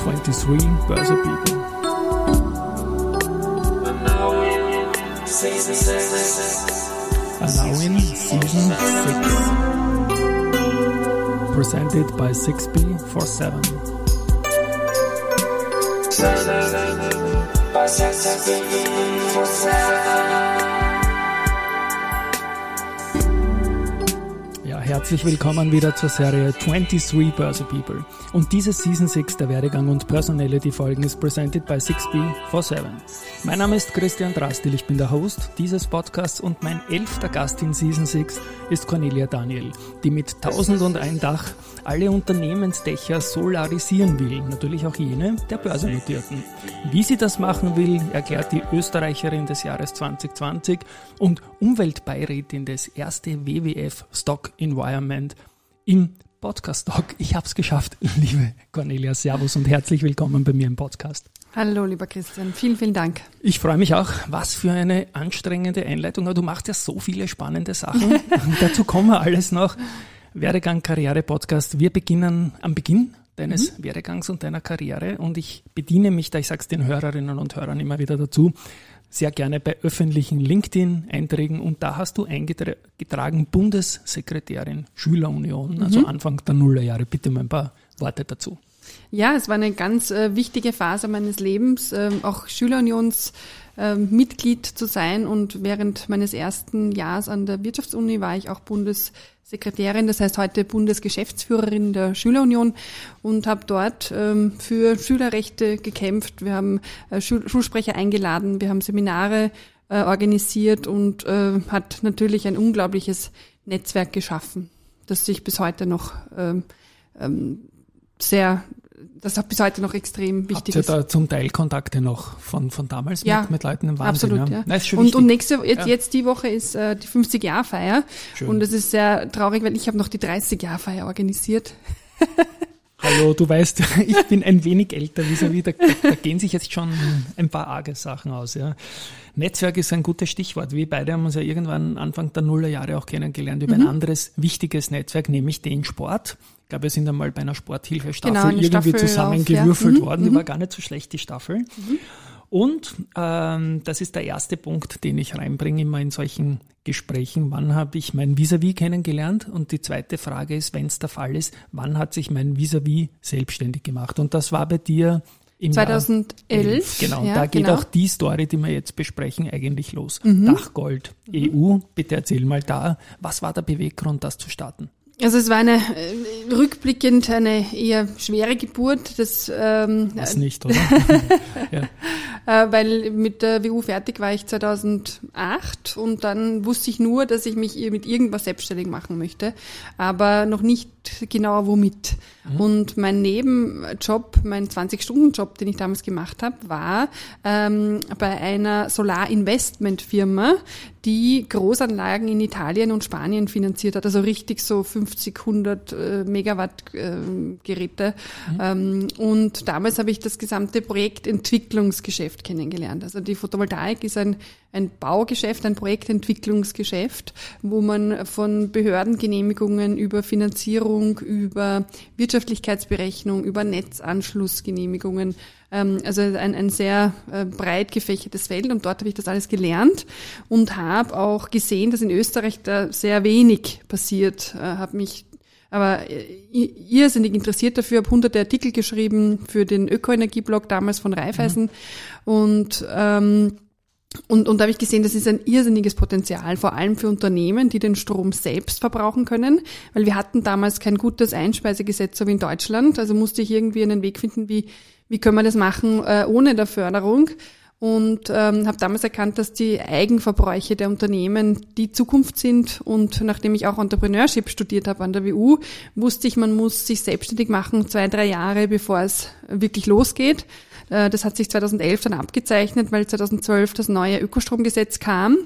23 Börse People. And now in season 6. Presented by 6B47. Ja, herzlich willkommen wieder zur Serie 23 Börse People. Und diese Season 6 der Werdegang und Personality Folgen ist presented by 6B47. Mein Name ist Christian Drastil, ich bin der Host dieses Podcasts und mein elfter Gast in Season 6 ist Cornelia Daniel, die mit 1001 Dach alle Unternehmensdächer solarisieren will, natürlich auch jene der Börsennotierten. Wie sie das machen will, erklärt die Österreicherin des Jahres 2020 und Umweltbeirätin des erste WWF Stock Environment im Podcast Talk. Ich habe es geschafft, liebe Cornelia. Servus und herzlich willkommen bei mir im Podcast. Hallo, lieber Christian. Vielen, vielen Dank. Ich freue mich auch. Was für eine anstrengende Einleitung. Du machst ja so viele spannende Sachen. Dazu kommen wir alles noch. Werdegang Karriere Podcast. Wir beginnen am Beginn deines mhm. Werdegangs und deiner Karriere und ich bediene mich da, ich sage es den Hörerinnen und Hörern immer wieder dazu, sehr gerne bei öffentlichen LinkedIn-Einträgen und da hast du eingetragen Bundessekretärin Schülerunion, also mhm. Anfang der Nullerjahre. Bitte mal ein paar Worte dazu. Ja, es war eine ganz äh, wichtige Phase meines Lebens, äh, auch Schülerunionsmitglied äh, zu sein. Und während meines ersten Jahres an der Wirtschaftsuni war ich auch Bundessekretärin, das heißt heute Bundesgeschäftsführerin der Schülerunion und habe dort ähm, für Schülerrechte gekämpft. Wir haben äh, Schul Schulsprecher eingeladen, wir haben Seminare äh, organisiert und äh, hat natürlich ein unglaubliches Netzwerk geschaffen, das sich bis heute noch ähm, ähm, sehr, das hat bis heute noch extrem wichtig Habt ihr da zum Teil Kontakte noch von, von damals ja, mit, mit Leuten im Wahnsinn? Absolut, ja. ja. Nein, und, und nächste, jetzt, ja. jetzt die Woche ist äh, die 50-Jahr-Feier und es ist sehr traurig, weil ich habe noch die 30-Jahr-Feier organisiert. Hallo, du weißt, ich bin ein wenig älter, wie so wie, da, da gehen sich jetzt schon ein paar arge Sachen aus. Ja. Netzwerk ist ein gutes Stichwort. Wir beide haben uns ja irgendwann Anfang der Nullerjahre auch kennengelernt über mhm. ein anderes wichtiges Netzwerk, nämlich den Sport. Ich glaube, wir sind einmal bei einer Sporthilfestaffel genau, irgendwie Staffel zusammengewürfelt ja. worden. Mhm. Die war gar nicht so schlecht, die Staffel. Mhm. Und ähm, das ist der erste Punkt, den ich reinbringe immer in solchen Gesprächen. Wann habe ich mein Vis-a-vis -vis kennengelernt? Und die zweite Frage ist, wenn es der Fall ist, wann hat sich mein Vis-a-vis -vis selbstständig gemacht? Und das war bei dir im 2011. Jahr 11, genau, ja, da geht genau. auch die Story, die wir jetzt besprechen, eigentlich los. Mhm. Dachgold mhm. EU, bitte erzähl mal da, was war der Beweggrund, das zu starten? Also es war eine äh, rückblickend eine eher schwere Geburt. Das, ähm, Was nicht, oder? ja. Äh, weil mit der WU fertig war ich 2008 und dann wusste ich nur, dass ich mich mit irgendwas selbstständig machen möchte, aber noch nicht genauer womit. Mhm. Und mein Nebenjob, mein 20-Stunden-Job, den ich damals gemacht habe, war ähm, bei einer Solar-Investment-Firma, die Großanlagen in Italien und Spanien finanziert hat, also richtig so 50, 100 äh, Megawatt äh, Geräte. Mhm. Ähm, und damals habe ich das gesamte Projektentwicklungsgeschäft kennengelernt. Also die Photovoltaik ist ein, ein Baugeschäft, ein Projektentwicklungsgeschäft, wo man von Behördengenehmigungen über Finanzierung, über Wirtschaftlichkeitsberechnung, über Netzanschlussgenehmigungen also ein, ein sehr äh, breit gefächertes Feld und dort habe ich das alles gelernt und habe auch gesehen, dass in Österreich da sehr wenig passiert. Äh, habe mich aber äh, irrsinnig interessiert dafür, habe hunderte Artikel geschrieben für den Ökoenergieblog damals von Raiffeisen mhm. und ähm, und, und da habe ich gesehen, das ist ein irrsinniges Potenzial, vor allem für Unternehmen, die den Strom selbst verbrauchen können, weil wir hatten damals kein gutes Einspeisegesetz so wie in Deutschland. Also musste ich irgendwie einen Weg finden, wie, wie können wir das machen äh, ohne der Förderung. Und ähm, habe damals erkannt, dass die Eigenverbräuche der Unternehmen die Zukunft sind. Und nachdem ich auch Entrepreneurship studiert habe an der WU, wusste ich, man muss sich selbstständig machen, zwei, drei Jahre, bevor es wirklich losgeht. Äh, das hat sich 2011 dann abgezeichnet, weil 2012 das neue Ökostromgesetz kam.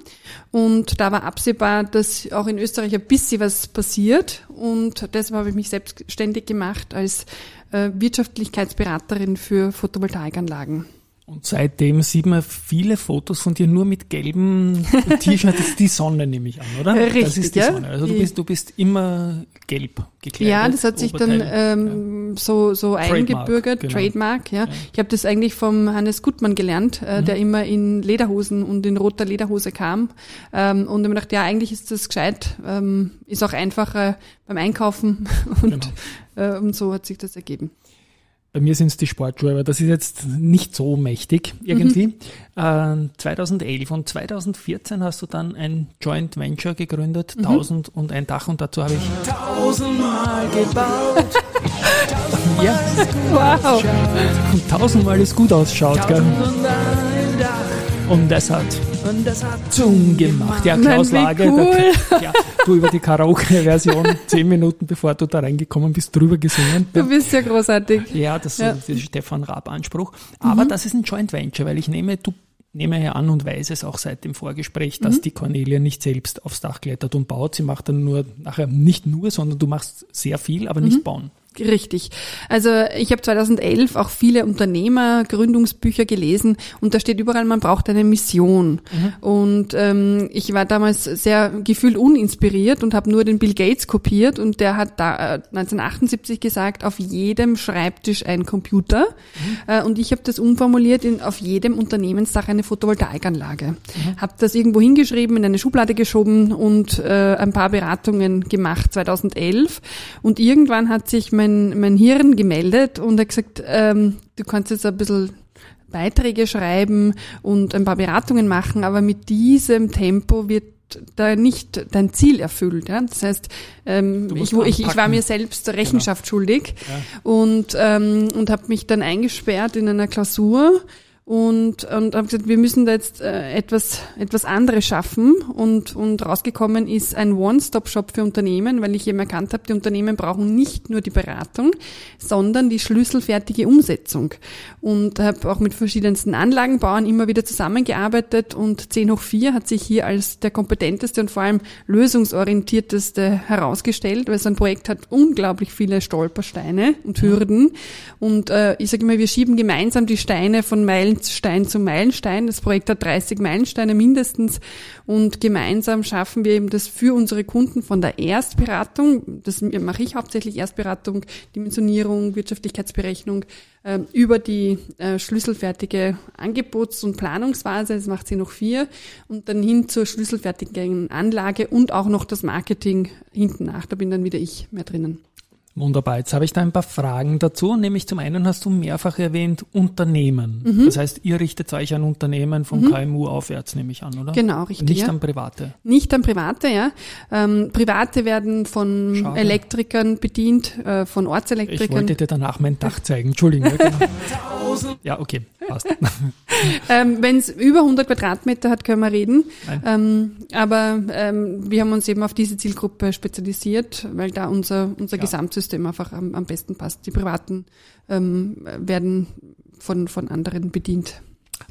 Und da war absehbar, dass auch in Österreich ein bisschen was passiert. Und deshalb habe ich mich selbstständig gemacht als Wirtschaftlichkeitsberaterin für Photovoltaikanlagen. Und seitdem sieht man viele Fotos von dir nur mit gelben T-Shirts. Das ist die Sonne, nehme ich an, oder? Richtig, das ist die ja. Sonne. Also du bist, du bist immer gelb gekleidet. Ja, das hat sich dann Oberteil. ähm, so, so eingebürgert, genau. Trademark, ja. Ich habe das eigentlich vom Hannes Gutmann gelernt, Mhm. äh, der immer in Lederhosen und in roter Lederhose kam. Ähm, und ich mir gedacht, ja, eigentlich ist das gescheit, ähm, ist auch einfacher beim Einkaufen und, Genau. Äh, und so hat sich das ergeben. Bei mir sind es die Sportschuhe, aber das ist jetzt nicht so mächtig irgendwie. Mhm. Äh, 2011 und 2014 hast du dann ein Joint Venture gegründet, Mhm. 1000 und ein Dach und dazu habe ich tausendmal gebaut. ja, Wow! und tausendmal es gut ausschaut, gell? Und das hat, und das hat Zoom gemacht. Ja, Klaus Mann, Lage, cool. der, ja, du über die Karaoke-Version, zehn Minuten bevor du da reingekommen bist, drüber gesungen. Du bist ja großartig. Ja, das Ja. ist der Stefan Raab-Anspruch. Aber Mhm. das ist ein Joint Venture, weil ich nehme, du nehme ja an und weiß es auch seit dem Vorgespräch, Mhm. dass die Cornelia nicht selbst aufs Dach klettert und baut. Sie macht dann nur, nachher nicht nur, sondern du machst sehr viel, aber Mhm. nicht bauen. Richtig. Also ich habe 2011 auch viele Unternehmergründungsbücher gelesen und da steht überall, man braucht eine Mission. Und ähm, ich war damals sehr gefühlt uninspiriert und habe nur den Bill Gates kopiert und der hat da äh, 1978 gesagt, auf jedem Schreibtisch ein Computer. Äh, und ich habe das umformuliert in auf jedem Unternehmensdach eine Photovoltaikanlage. Habe das irgendwo hingeschrieben, in eine Schublade geschoben und äh, ein paar Beratungen gemacht 2011. Und irgendwann hat sich mein, mein Hirn gemeldet und hat gesagt, ähm, du kannst jetzt ein bisschen Beiträge schreiben und ein paar Beratungen machen, aber mit diesem Tempo wird da nicht dein Ziel erfüllt. Ja? Das heißt, ähm, ich, ich, ich war mir selbst Rechenschaft schuldig und, ähm, und habe mich dann eingesperrt in einer Klausur und, und habe gesagt, wir müssen da jetzt äh, etwas, etwas anderes schaffen. Und, und rausgekommen ist ein One-Stop-Shop für Unternehmen, weil ich eben erkannt habe, die Unternehmen brauchen nicht nur die Beratung, sondern die schlüsselfertige Umsetzung. Und habe auch mit verschiedensten Anlagenbauern immer wieder zusammengearbeitet und 10 hoch 4 hat sich hier als der kompetenteste und vor allem lösungsorientierteste herausgestellt, weil so ein Projekt hat unglaublich viele Stolpersteine und Hürden. Und äh, ich sage immer, wir schieben gemeinsam die Steine von Meilenstein zu Meilenstein. Das Projekt hat 30 Meilensteine mindestens und gemeinsam schaffen wir eben das für unsere Kunden von der Erstberatung, das mache ich hauptsächlich Erstberatung, Dimensionierung, Wirtschaftlichkeitsberechnung, äh, über die äh, schlüsselfertige Angebots- und Planungsphase, das macht sie noch vier, und dann hin zur schlüsselfertigen Anlage und auch noch das Marketing hinten nach. Da bin dann wieder ich mehr drinnen. Wunderbar. Jetzt habe ich da ein paar Fragen dazu. Nämlich zum einen hast du mehrfach erwähnt Unternehmen. Mhm. Das heißt, ihr richtet euch an Unternehmen vom KMU aufwärts, nehme ich an, oder? Genau, richtig, Nicht ja. an Private. Nicht an Private, ja. Ähm, Private werden von Schade. Elektrikern bedient, äh, von Ich Ortselektrikern. wollte dir danach mein Dach zeigen. Entschuldigung. Ja, genau. okay, passt. Ähm, Wenn es über 100 Quadratmeter hat, können wir reden. Ähm, aber ähm, wir haben uns eben auf diese Zielgruppe spezialisiert, weil da unser, unser Ja. Gesamtsystem einfach am, am besten passt. Die Privaten ähm, werden von, von anderen bedient.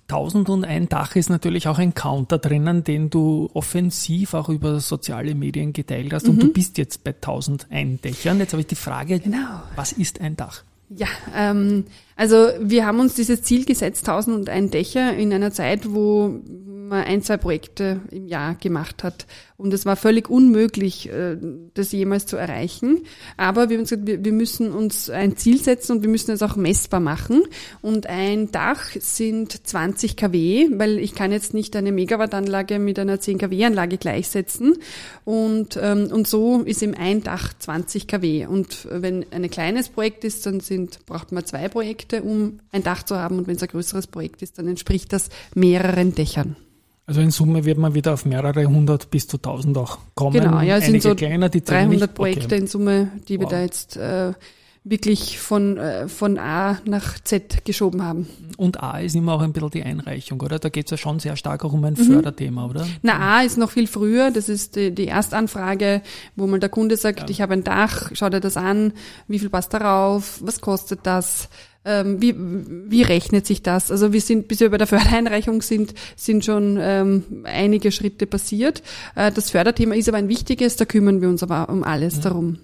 1001 Dach ist natürlich auch ein Counter drinnen, den du offensiv auch über soziale Medien geteilt hast. Mhm. Und du bist jetzt bei 1001 Dächern. Jetzt habe ich die Frage, Genau. was ist ein Dach? Ja, ähm, also wir haben uns dieses Ziel gesetzt, 1001 Dächer in einer Zeit, wo man ein, zwei Projekte im Jahr gemacht hat. Und es war völlig unmöglich, äh, das jemals zu erreichen. Aber wir haben gesagt, wir, wir müssen uns ein Ziel setzen und wir müssen es auch messbar machen. Und ein Dach sind 20 kW, weil ich kann jetzt nicht eine Megawattanlage mit einer 10 kW-Anlage gleichsetzen. Und, ähm, und so ist eben ein Dach 20 kW. Und wenn ein kleines Projekt ist, dann sind, braucht man zwei Projekte, um ein Dach zu haben. Und wenn es ein größeres Projekt ist, dann entspricht das mehreren Dächern. Also in Summe wird man wieder auf mehrere hundert bis zu tausend auch kommen. Genau, ja, es sind Einige so kleiner, die zählen 300 nicht. Projekte Okay. in Summe, die wir Wow. da jetzt äh, wirklich von, äh, von A nach Z geschoben haben. Und A ist immer auch ein bisschen die Einreichung, oder? Da geht es ja schon sehr stark auch um Mhm. ein Förderthema, oder? Na, A ist noch viel früher. Das ist die, die Erstanfrage, wo mal der Kunde sagt, ich habe ein Dach, schau dir das an, wie viel passt darauf, was kostet das? Ähm, wie, wie rechnet sich das? Also wir sind, bis wir bei der Fördereinreichung sind, sind schon ähm, einige Schritte passiert. Äh, das Förderthema ist aber ein wichtiges, da kümmern wir uns aber um alles mhm. darum.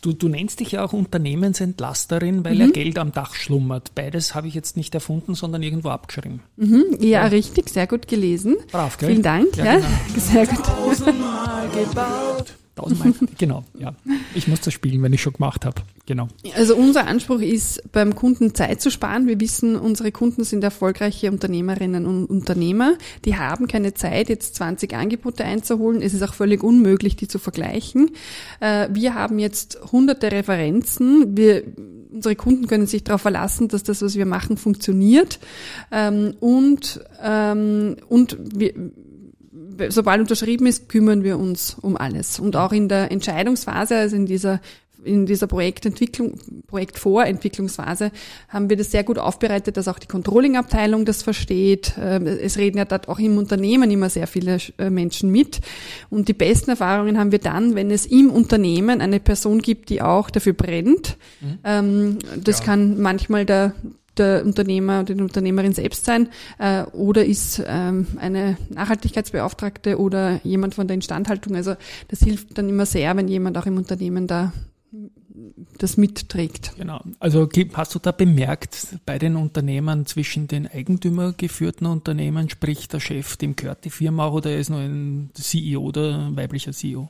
Du, du nennst dich ja auch Unternehmensentlasterin, weil mhm. ja Geld am Dach schlummert. Beides habe ich jetzt nicht erfunden, sondern irgendwo abgeschrieben. Mhm. Ja, ja, richtig, sehr gut gelesen. Brav, gell? Vielen Dank. Ja, ja. Genau. Sehr gut. Tausendmal genau, ja. Ich muss das spielen, wenn ich schon gemacht habe. Genau. Also unser Anspruch ist, beim Kunden Zeit zu sparen. Wir wissen, unsere Kunden sind erfolgreiche Unternehmerinnen und Unternehmer. Die haben keine Zeit, jetzt 20 Angebote einzuholen. Es ist auch völlig unmöglich, die zu vergleichen. Äh, wir haben jetzt hunderte Referenzen. Wir unsere Kunden können sich darauf verlassen, dass das, was wir machen, funktioniert. Ähm, und ähm, und wir, sobald unterschrieben ist, kümmern wir uns um alles. Und auch in der Entscheidungsphase, also in dieser in dieser Projektentwicklung, Projektvorentwicklungsphase haben wir das sehr gut aufbereitet, dass auch die Controlling-Abteilung das versteht. Ähm, es reden ja dort auch im Unternehmen immer sehr viele äh, Menschen mit. Und die besten Erfahrungen haben wir dann, wenn es im Unternehmen eine Person gibt, die auch dafür brennt. Mhm. Ähm, das ja. kann manchmal der der Unternehmer oder die Unternehmerin selbst sein äh, oder ist ähm, eine Nachhaltigkeitsbeauftragte oder jemand von der Instandhaltung. Also das hilft dann immer sehr, wenn jemand auch im Unternehmen da das mitträgt. Genau. Also hast du da bemerkt, bei den Unternehmern zwischen den eigentümergeführten Unternehmen, sprich der Chef, dem gehört die Firma auch oder ist nur ein CEO oder ein weiblicher CEO?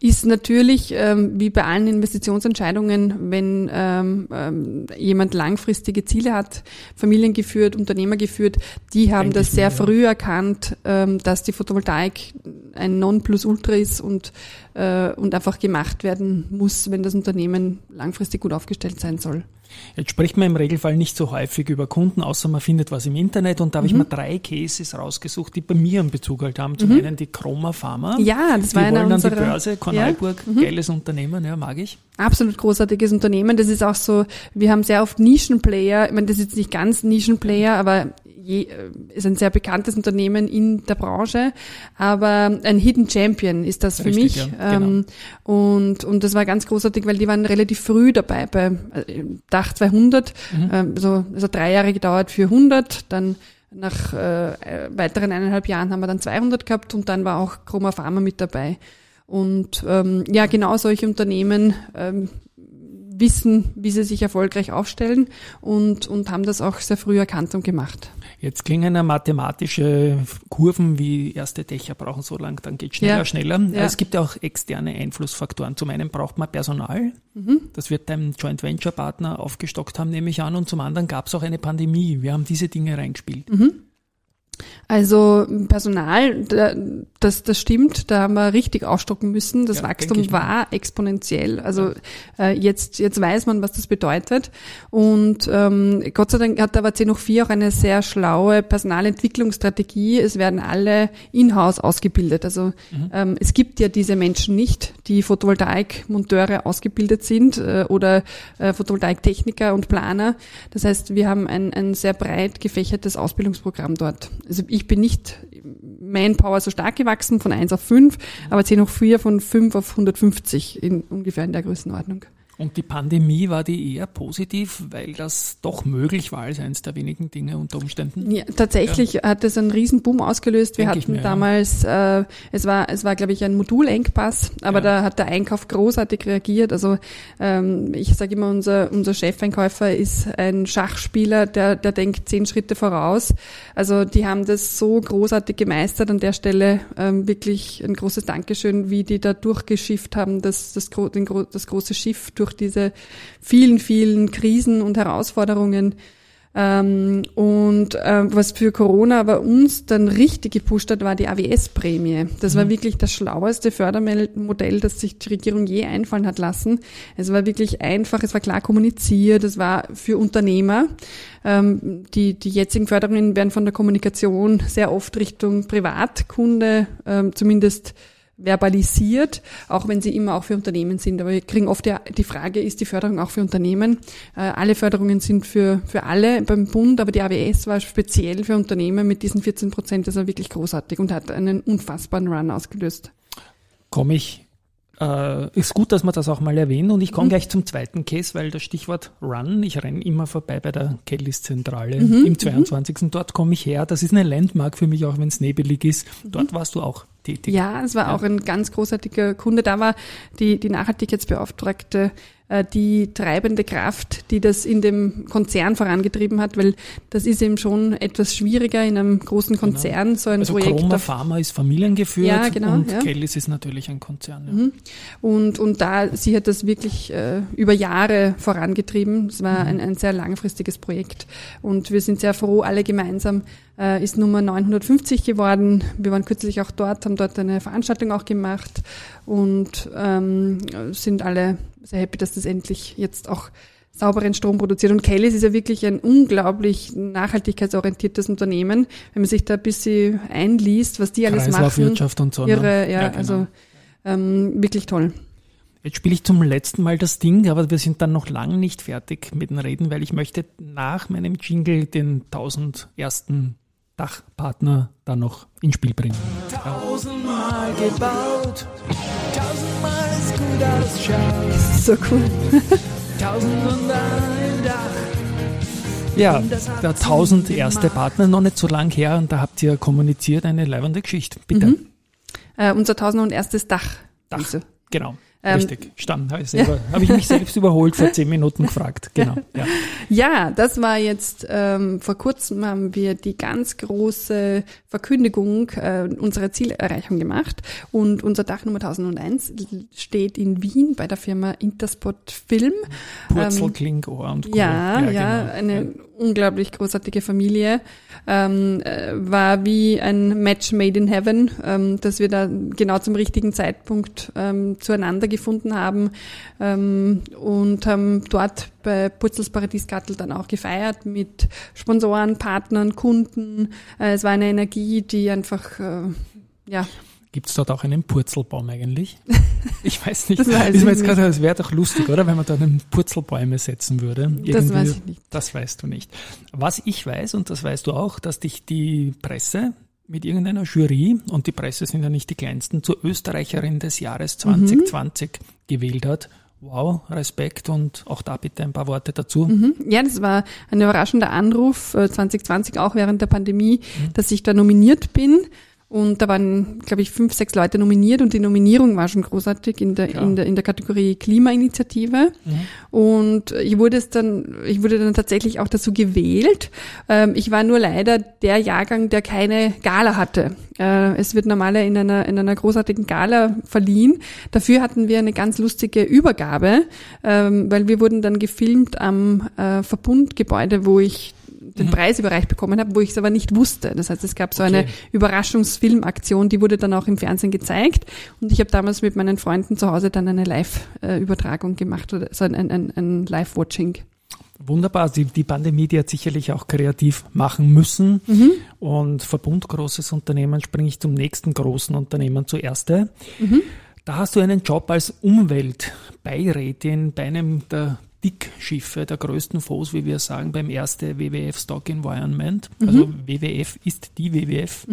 Ist natürlich ähm, wie bei allen Investitionsentscheidungen, wenn ähm, ähm, jemand langfristige Ziele hat, Familien geführt, Unternehmer geführt, die haben Eigentlich das sehr früh erkannt, ähm, dass die Photovoltaik ein Nonplusultra ist und, äh, und einfach gemacht werden muss, wenn das Unternehmen langfristig gut aufgestellt sein soll. Jetzt spricht man im Regelfall nicht so häufig über Kunden, außer man findet was im Internet. Und da habe mhm. ich mal drei Cases rausgesucht, die bei mir einen Bezug halt haben. Zum mhm. einen die Chroma Pharma. Ja, das war die einer wollen unserer, die Börse, ja. mhm. geiles Unternehmen, ja, mag ich. Absolut großartiges Unternehmen. Das ist auch so, wir haben sehr oft Nischenplayer. Ich meine, das ist jetzt nicht ganz Nischenplayer, aber je, äh, ist ein sehr bekanntes Unternehmen in der Branche, aber ein Hidden Champion ist das für Richtig, mich. Ja, genau. und, und das war ganz großartig, weil die waren relativ früh dabei bei äh, Dach 200, mhm. ähm, so, also drei Jahre gedauert für 100, dann nach äh, weiteren eineinhalb Jahren haben wir dann 200 gehabt und dann war auch Chroma Pharma mit dabei. Und ähm, ja, genau solche Unternehmen ähm, wissen, wie sie sich erfolgreich aufstellen und, und haben das auch sehr früh erkannt und gemacht. Jetzt klingen ja mathematische Kurven wie erste Dächer brauchen so lang, dann geht schneller, ja. schneller. Ja. Es gibt ja auch externe Einflussfaktoren. Zum einen braucht man Personal. Mhm. Das wird dein Joint Venture Partner aufgestockt haben, nehme ich an. Und zum anderen gab es auch eine Pandemie. Wir haben diese Dinge reingespielt. Mhm. Also Personal, das, das stimmt, da haben wir richtig aufstocken müssen. Das ja, Wachstum war exponentiell. Also ja. äh, jetzt, jetzt weiß man, was das bedeutet. Und ähm, Gott sei Dank hat der WC noch 4 auch eine sehr schlaue Personalentwicklungsstrategie. Es werden alle in-house ausgebildet. Also mhm. ähm, es gibt ja diese Menschen nicht, die Photovoltaik-Monteure ausgebildet sind äh, oder äh, Photovoltaiktechniker und Planer. Das heißt, wir haben ein, ein sehr breit gefächertes Ausbildungsprogramm dort also ich bin nicht Manpower so stark gewachsen von 1 auf 5, aber 10 hoch 4 von 5 auf 150 in ungefähr in der Größenordnung. Und die Pandemie war die eher positiv, weil das doch möglich war als eines der wenigen Dinge unter Umständen? Ja, tatsächlich ja. hat es einen Riesenboom ausgelöst. Wir Denk hatten mir, damals, ja. äh, es war, es war, glaube ich, ein Modulengpass, aber ja. da hat der Einkauf großartig reagiert. Also ähm, ich sage immer, unser, unser Chefeinkäufer ist ein Schachspieler, der, der denkt zehn Schritte voraus. Also die haben das so großartig gemeistert an der Stelle. Ähm, wirklich ein großes Dankeschön, wie die da durchgeschifft haben, das, das, den, das große Schiff durch durch diese vielen, vielen Krisen und Herausforderungen. Ähm, und äh, was für Corona aber uns dann richtig gepusht hat, war die AWS-Prämie. Das mhm. war wirklich das schlaueste Fördermodell, das sich die Regierung je einfallen hat lassen. Es war wirklich einfach, es war klar kommuniziert, es war für Unternehmer. Ähm, die, die jetzigen Förderungen werden von der Kommunikation sehr oft Richtung Privatkunde, ähm, zumindest verbalisiert, auch wenn sie immer auch für Unternehmen sind. Aber wir kriegen oft ja die Frage, ist die Förderung auch für Unternehmen? Äh, alle Förderungen sind für, für alle beim Bund, aber die AWS war speziell für Unternehmen mit diesen 14 Prozent. Das war wirklich großartig und hat einen unfassbaren Run ausgelöst. Komme ich äh, ist gut, dass wir das auch mal erwähnen. Und ich komme Mhm. gleich zum zweiten Case, weil das Stichwort Run, ich renne immer vorbei bei der Kellys Zentrale Mhm. im 22. Dort komme ich her. Das ist eine Landmark für mich, auch wenn es nebelig ist. Dort warst du auch tätig. Mhm. Ja, es war Ja. auch ein ganz großartiger Kunde. Da war die, die Nachhaltigkeitsbeauftragte äh, die treibende Kraft, die das in dem Konzern vorangetrieben hat, weil das ist eben schon etwas schwieriger in einem großen Konzern, so ein Also Projekt. Chroma Pharma ist familiengeführt Ja, genau, und ja. Kellys ist natürlich ein Konzern. Ja. Mhm. Und, und da, sie hat das wirklich äh, über Jahre vorangetrieben. Es war ein, ein sehr langfristiges Projekt. Und wir sind sehr froh, alle gemeinsam. Äh, ist Nummer 950 geworden. Wir waren kürzlich auch dort, haben dort eine Veranstaltung auch gemacht und ähm, sind alle sehr happy, dass das endlich jetzt auch sauberen Strom produziert. Und Kellys ist ja wirklich ein unglaublich nachhaltigkeitsorientiertes Unternehmen. Wenn man sich da ein bisschen einliest, was die alles machen. Kreislaufwirtschaft und so. ne? Irre, ja, Ja, genau. also ähm, wirklich toll. Jetzt spiele ich zum letzten Mal das Ding, aber wir sind dann noch lang nicht fertig mit dem Reden, weil ich möchte nach meinem Jingle den 1000 ersten Dachpartner dann noch ins Spiel bringen. Tausendmal gebaut, tausendmal ist gut ausschaut, So cool. tausend und ein Dach. Ja, der 1000 erste Partner, noch nicht so lang her und da habt ihr kommuniziert eine leibende Geschichte. Bitte. Äh, unser 1001. Dach. Dach. Also, Genau. Ähm, Richtig, stand. Habe ich, selber- habe ich mich selbst überholt vor zehn Minuten gefragt. Genau. Ja. Ja, das war jetzt, ähm, vor kurzem haben wir die ganz große Verkündigung äh, unserer Zielerreichung gemacht und unser Dach Nummer 1001 steht in Wien bei der Firma Interspot Film. Purzel, Klingohr und Co. Ja, ja, genau. eine unglaublich großartige Familie. Ähm, äh, war wie ein Match made in heaven, ähm, dass wir da genau zum richtigen Zeitpunkt ähm, zueinander gefunden haben ähm, und haben dort bei Putzels Paradies Gattel dann auch gefeiert mit Sponsoren, Partnern, Kunden. Äh, es war eine Energie, die einfach, äh, ja, Gibt es dort auch einen Purzelbaum eigentlich? Ich weiß nicht. Das weiß ich jetzt gerade, es wäre doch lustig, oder? Wenn man da einen Purzelbäume setzen würde. das Irgendwie- weiß ich nicht. Das weißt du nicht. Was ich weiß, und das weißt du auch, dass dich die Presse mit irgendeiner Jury, und die Presse sind ja nicht die kleinsten, zur Österreicherin des Jahres Mhm. 2020 gewählt hat. Wow, Respekt und auch da bitte ein paar Worte dazu. Mhm. Ja, das war ein überraschender Anruf äh, 2020, auch während der Pandemie, Mhm. dass ich da nominiert bin. Und da waren, glaube ich, fünf, sechs Leute nominiert und die Nominierung war schon großartig in der, in der, in der Kategorie Klimainitiative. Mhm. Und ich wurde es dann, ich wurde dann tatsächlich auch dazu gewählt. Ähm, ich war nur leider der Jahrgang, der keine Gala hatte. Äh, es wird normaler in einer, in einer großartigen Gala verliehen. Dafür hatten wir eine ganz lustige Übergabe, ähm, weil wir wurden dann gefilmt am äh, Verbundgebäude, wo ich den Preis überreicht bekommen habe, wo ich es aber nicht wusste. Das heißt, es gab so eine Okay. Überraschungsfilmaktion, die wurde dann auch im Fernsehen gezeigt. Und ich habe damals mit meinen Freunden zu Hause dann eine Live-Übertragung gemacht, oder so ein, ein, ein, ein Live-Watching. Wunderbar. Die, die Pandemie, die hat sicherlich auch kreativ machen müssen. Mhm. Und Verbund großes Unternehmen springe ich zum nächsten großen Unternehmen zuerst. Mhm. Da hast du einen Job als Umweltbeirätin bei einem der Dickschiffe, der größten Fonds, wie wir sagen, beim ersten WWF Stock Environment. Mhm. Also WWF ist die WWF.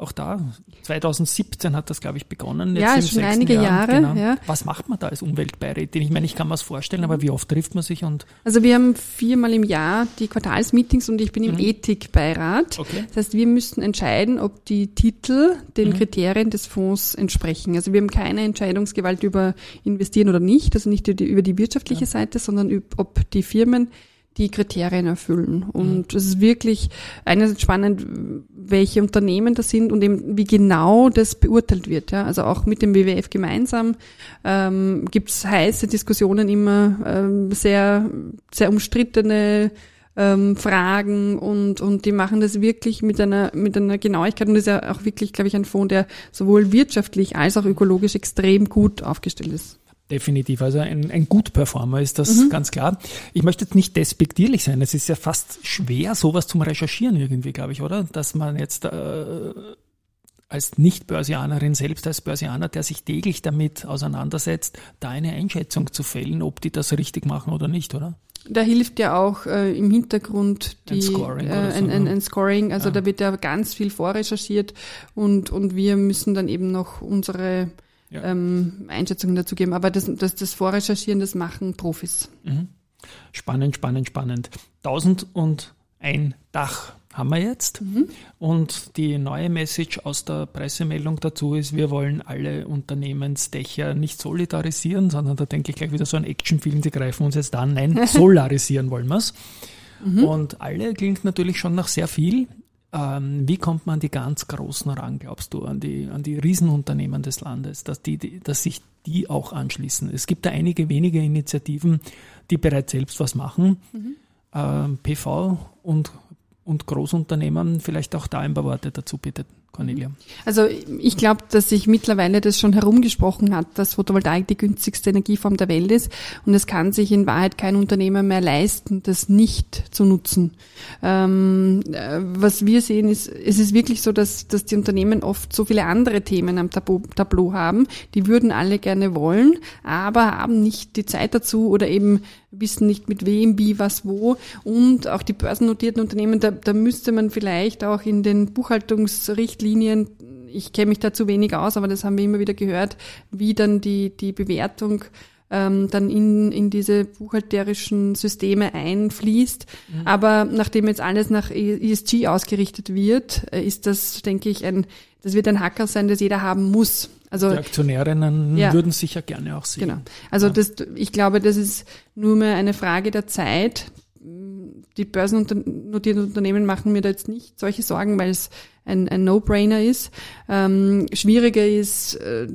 Auch da, 2017 hat das, glaube ich, begonnen. Ja, im schon einige Jahr, Jahre, ja. Was macht man da als Umweltbeirätin? Ich meine, ich kann mir das vorstellen, aber wie oft trifft man sich und Also wir haben viermal im Jahr die Quartalsmeetings und ich bin im Mhm. Ethikbeirat. Okay. Das heißt, wir müssen entscheiden, ob die Titel den Kriterien des Fonds entsprechen. Also wir haben keine Entscheidungsgewalt über investieren oder nicht, also nicht über die, wirtschaftliche Seite, sondern ob die Firmen die Kriterien erfüllen. Und es ist wirklich einerseits spannend, welche Unternehmen das sind und eben wie genau das beurteilt wird. Ja? Also auch mit dem WWF gemeinsam ähm, gibt es heiße Diskussionen immer, ähm, sehr, sehr umstrittene ähm, Fragen und, und die machen das wirklich mit einer, mit einer Genauigkeit und ist ja auch wirklich, glaube ich, ein Fonds, der sowohl wirtschaftlich als auch ökologisch extrem gut aufgestellt ist. Definitiv, also ein, ein Gut-Performer ist das Mhm. ganz klar. Ich möchte jetzt nicht despektierlich sein, es ist ja fast schwer, sowas zum Recherchieren irgendwie, glaube ich, oder? Dass man jetzt äh, als Nicht-Börsianerin, selbst als Börsianer, der sich täglich damit auseinandersetzt, da eine Einschätzung zu fällen, ob die das richtig machen oder nicht, oder? Da hilft ja auch äh, im Hintergrund die, Ein Scoring äh, ein, ein, ne? ein Scoring. Also Ja. da wird ja ganz viel vorrecherchiert und, und wir müssen dann eben noch unsere ja. ähm, Einschätzungen dazu geben. Aber das, das, das Vorrecherchieren, das machen Profis. Mhm. Spannend, spannend, spannend. 1001 Dach haben wir jetzt. Mhm. Und die neue Message aus der Pressemeldung dazu ist, wir wollen alle Unternehmensdächer nicht solidarisieren, sondern da denke ich gleich wieder so ein Actionfilm, die greifen uns jetzt an. Nein, solarisieren wollen wir es. Mhm. Und alle klingt natürlich schon nach sehr viel. Ähm, wie kommt man an die ganz Großen ran, glaubst du, an die, an die Riesenunternehmen des Landes, dass, die, die, dass sich die auch anschließen? Es gibt da einige wenige Initiativen, die bereits selbst was machen. Mhm. Ähm, PV und und Großunternehmen. Vielleicht auch da ein paar Worte dazu, bitte, Cornelia. Also ich glaube, dass sich mittlerweile das schon herumgesprochen hat, dass Photovoltaik die günstigste Energieform der Welt ist und es kann sich in Wahrheit kein Unternehmer mehr leisten, das nicht zu nutzen. Ähm, äh, was wir sehen, ist, es ist wirklich so, dass, dass die Unternehmen oft so viele andere Themen am Tableau, haben, die würden alle gerne wollen, aber haben nicht die Zeit dazu oder eben wissen nicht mit wem, wie, was, wo. Und auch die börsennotierten Unternehmen, da, da müsste man vielleicht auch in den Buchhaltungsrichtlinien, ich kenne mich da zu wenig aus, aber das haben wir immer wieder gehört, wie dann die, die Bewertung ähm, dann in, in diese buchhalterischen Systeme einfließt. Mhm. Aber nachdem jetzt alles nach ESG ausgerichtet wird, äh, ist das, denke ich, ein, das wird ein Hacker sein, das jeder haben muss. Also, die Aktionärinnen ja. würden sicher gerne auch sehen. Genau. Also ja. das, ich glaube, das ist nur mehr eine Frage der Zeit. Die börsennotierten Unternehmen machen mir da jetzt nicht solche Sorgen, weil es ein, ein No-Brainer ist. Ähm, schwieriger ist äh,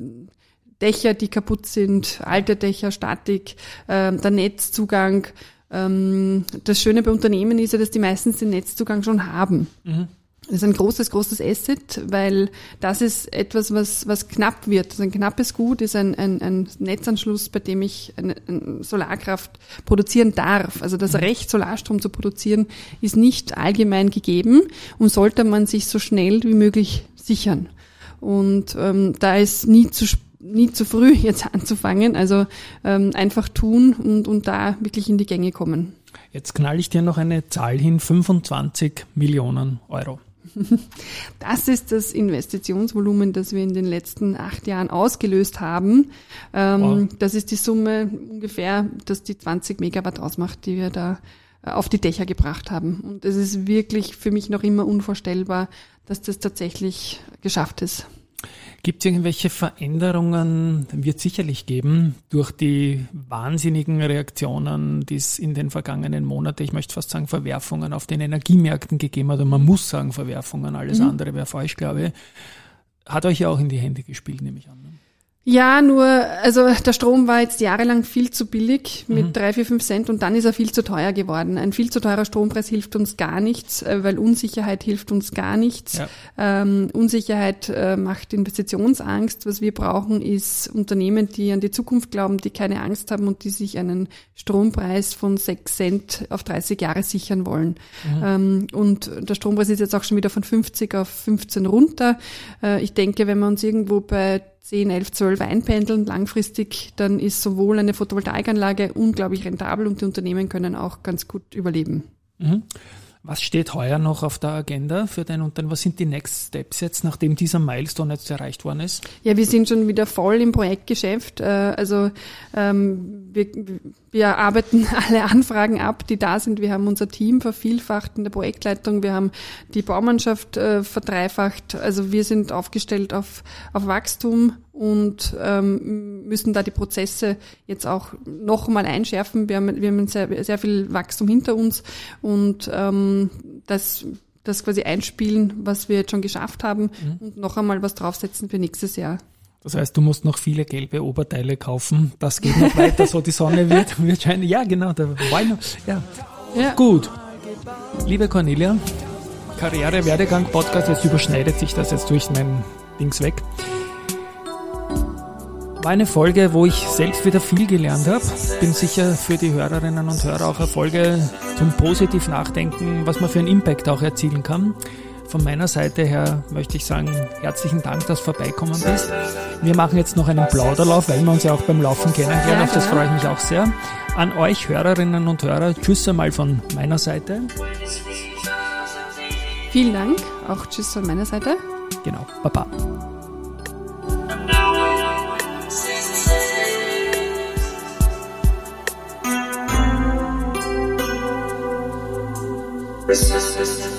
Dächer, die kaputt sind, alte Dächer, Statik, äh, der Netzzugang. Ähm, das Schöne bei Unternehmen ist ja, dass die meistens den Netzzugang schon haben. Mhm. Das ist ein großes, großes Asset, weil das ist etwas, was, was knapp wird. Also ein knappes Gut ist ein, ein, ein Netzanschluss, bei dem ich eine, eine Solarkraft produzieren darf. Also das mhm. Recht, Solarstrom zu produzieren, ist nicht allgemein gegeben und sollte man sich so schnell wie möglich sichern. Und ähm, da ist nie zu nie zu früh jetzt anzufangen. Also ähm, einfach tun und, und da wirklich in die Gänge kommen. Jetzt knall ich dir noch eine Zahl hin, 25 Millionen Euro. Das ist das Investitionsvolumen, das wir in den letzten acht Jahren ausgelöst haben. Ähm, wow. Das ist die Summe ungefähr, dass die 20 Megawatt ausmacht, die wir da äh, auf die Dächer gebracht haben. Und es ist wirklich für mich noch immer unvorstellbar, dass das tatsächlich geschafft ist. Gibt es irgendwelche Veränderungen, wird sicherlich geben, durch die wahnsinnigen Reaktionen, die es in den vergangenen Monaten, ich möchte fast sagen Verwerfungen auf den Energiemärkten gegeben hat, und man muss sagen Verwerfungen, alles mhm. andere wäre falsch, glaube ich, hat euch ja auch in die Hände gespielt, nehme ich an. Ja, nur, also der Strom war jetzt jahrelang viel zu billig mit mhm. drei, vier, fünf Cent und dann ist er viel zu teuer geworden. Ein viel zu teurer Strompreis hilft uns gar nichts, äh, weil Unsicherheit hilft uns gar nichts. Ja. Ähm, Unsicherheit äh, macht Investitionsangst. Was wir brauchen, ist Unternehmen, die an die Zukunft glauben, die keine Angst haben und die sich einen Strompreis von sechs Cent auf 30 Jahre sichern wollen. Mhm. Ähm, und der Strompreis ist jetzt auch schon wieder von 50 auf 15 runter. Äh, ich denke, wenn wir uns irgendwo bei 10, 11, 12 einpendeln langfristig, dann ist sowohl eine Photovoltaikanlage unglaublich rentabel und die Unternehmen können auch ganz gut überleben. Mhm. Was steht heuer noch auf der Agenda für dein Unternehmen? Was sind die Next Steps jetzt, nachdem dieser Milestone jetzt erreicht worden ist? Ja, wir sind schon wieder voll im Projektgeschäft. Äh, also ähm, wir, wir arbeiten alle Anfragen ab, die da sind. Wir haben unser Team vervielfacht in der Projektleitung. Wir haben die Baumannschaft äh, verdreifacht. Also wir sind aufgestellt auf, auf Wachstum und ähm, müssen da die Prozesse jetzt auch noch mal einschärfen. Wir haben, wir haben sehr, sehr viel Wachstum hinter uns und ähm, das, das quasi einspielen, was wir jetzt schon geschafft haben mhm. und noch einmal was draufsetzen für nächstes Jahr. Das heißt, du musst noch viele gelbe Oberteile kaufen. Das geht noch weiter, so die Sonne wird, wird scheinen. Ja, genau, da war noch. Ja. ja. Gut. Liebe Cornelia, Karriere, Werdegang, Podcast, jetzt überschneidet sich das jetzt durch mein Dings weg. War eine Folge, wo ich selbst wieder viel gelernt habe. Bin sicher für die Hörerinnen und Hörer auch eine Folge zum positiv Nachdenken, was man für einen Impact auch erzielen kann. Von meiner Seite her möchte ich sagen, herzlichen Dank, dass du vorbeikommen bist. Wir machen jetzt noch einen Plauderlauf, weil wir uns ja auch beim Laufen kennenlernen. Auf das freue ich mich auch sehr. An euch Hörerinnen und Hörer, Tschüss einmal von meiner Seite. Vielen Dank, auch Tschüss von meiner Seite. Genau, Baba. This is